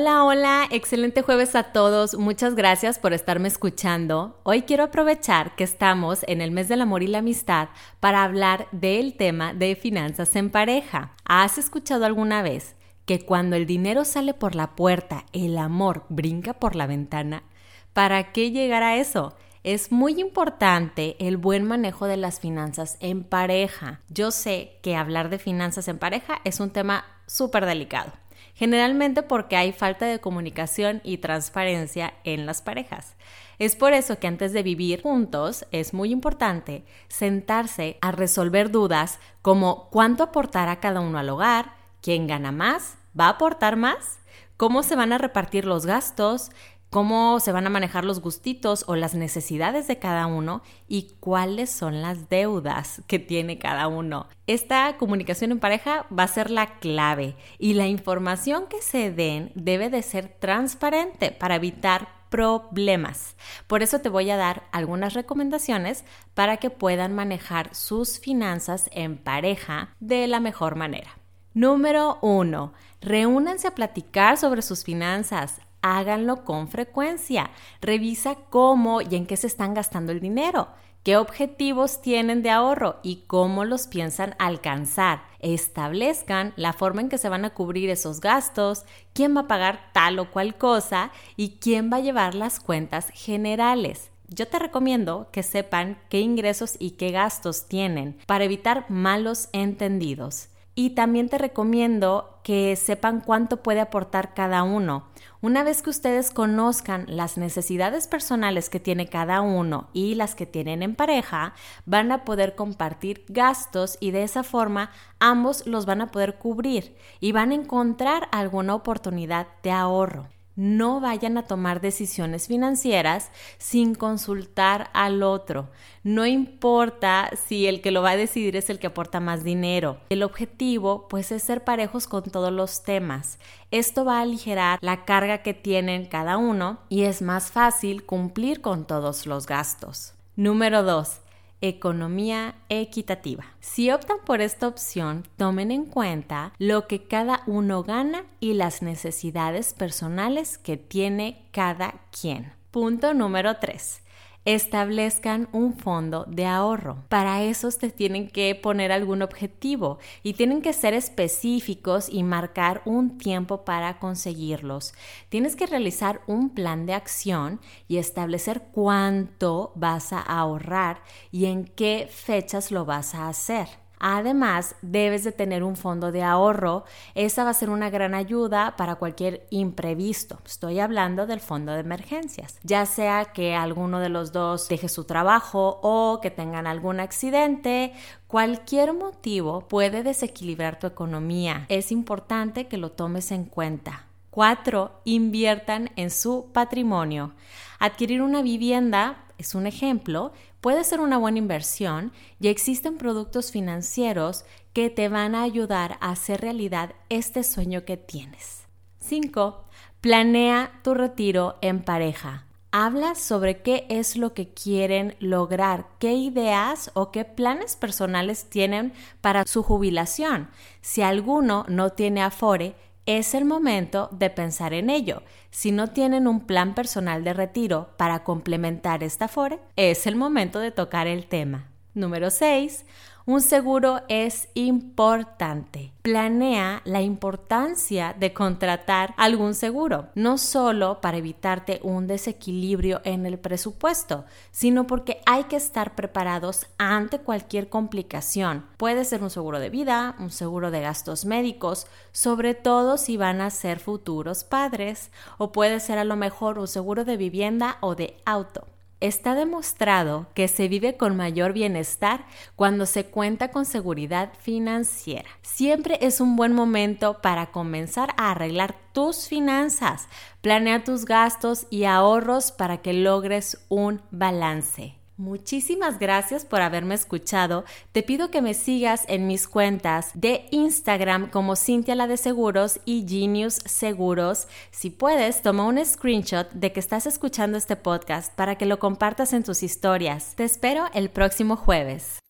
Hola, hola, excelente jueves a todos. Muchas gracias por estarme escuchando. Hoy quiero aprovechar que estamos en el mes del amor y la amistad para hablar del tema de finanzas en pareja. ¿Has escuchado alguna vez que cuando el dinero sale por la puerta, el amor brinca por la ventana? ¿Para qué llegar a eso? Es muy importante el buen manejo de las finanzas en pareja. Yo sé que hablar de finanzas en pareja es un tema súper delicado generalmente porque hay falta de comunicación y transparencia en las parejas. Es por eso que antes de vivir juntos es muy importante sentarse a resolver dudas como cuánto aportará cada uno al hogar, quién gana más, va a aportar más, cómo se van a repartir los gastos, cómo se van a manejar los gustitos o las necesidades de cada uno y cuáles son las deudas que tiene cada uno. Esta comunicación en pareja va a ser la clave y la información que se den debe de ser transparente para evitar problemas. Por eso te voy a dar algunas recomendaciones para que puedan manejar sus finanzas en pareja de la mejor manera. Número 1. Reúnanse a platicar sobre sus finanzas háganlo con frecuencia. Revisa cómo y en qué se están gastando el dinero, qué objetivos tienen de ahorro y cómo los piensan alcanzar. Establezcan la forma en que se van a cubrir esos gastos, quién va a pagar tal o cual cosa y quién va a llevar las cuentas generales. Yo te recomiendo que sepan qué ingresos y qué gastos tienen para evitar malos entendidos. Y también te recomiendo que sepan cuánto puede aportar cada uno. Una vez que ustedes conozcan las necesidades personales que tiene cada uno y las que tienen en pareja, van a poder compartir gastos y de esa forma ambos los van a poder cubrir y van a encontrar alguna oportunidad de ahorro no vayan a tomar decisiones financieras sin consultar al otro. No importa si el que lo va a decidir es el que aporta más dinero. El objetivo pues es ser parejos con todos los temas. Esto va a aligerar la carga que tienen cada uno y es más fácil cumplir con todos los gastos. Número 2 economía equitativa. Si optan por esta opción, tomen en cuenta lo que cada uno gana y las necesidades personales que tiene cada quien. Punto número 3 establezcan un fondo de ahorro. Para eso te tienen que poner algún objetivo y tienen que ser específicos y marcar un tiempo para conseguirlos. Tienes que realizar un plan de acción y establecer cuánto vas a ahorrar y en qué fechas lo vas a hacer. Además, debes de tener un fondo de ahorro. Esa va a ser una gran ayuda para cualquier imprevisto. Estoy hablando del fondo de emergencias. Ya sea que alguno de los dos deje su trabajo o que tengan algún accidente, cualquier motivo puede desequilibrar tu economía. Es importante que lo tomes en cuenta. 4. Inviertan en su patrimonio. Adquirir una vivienda es un ejemplo, puede ser una buena inversión y existen productos financieros que te van a ayudar a hacer realidad este sueño que tienes. 5. Planea tu retiro en pareja. Habla sobre qué es lo que quieren lograr, qué ideas o qué planes personales tienen para su jubilación. Si alguno no tiene afore, es el momento de pensar en ello. Si no tienen un plan personal de retiro para complementar esta FORE, es el momento de tocar el tema. Número 6. Un seguro es importante. Planea la importancia de contratar algún seguro, no solo para evitarte un desequilibrio en el presupuesto, sino porque hay que estar preparados ante cualquier complicación. Puede ser un seguro de vida, un seguro de gastos médicos, sobre todo si van a ser futuros padres, o puede ser a lo mejor un seguro de vivienda o de auto. Está demostrado que se vive con mayor bienestar cuando se cuenta con seguridad financiera. Siempre es un buen momento para comenzar a arreglar tus finanzas. Planea tus gastos y ahorros para que logres un balance. Muchísimas gracias por haberme escuchado. Te pido que me sigas en mis cuentas de Instagram como Cintia la de Seguros y Genius Seguros. Si puedes, toma un screenshot de que estás escuchando este podcast para que lo compartas en tus historias. Te espero el próximo jueves.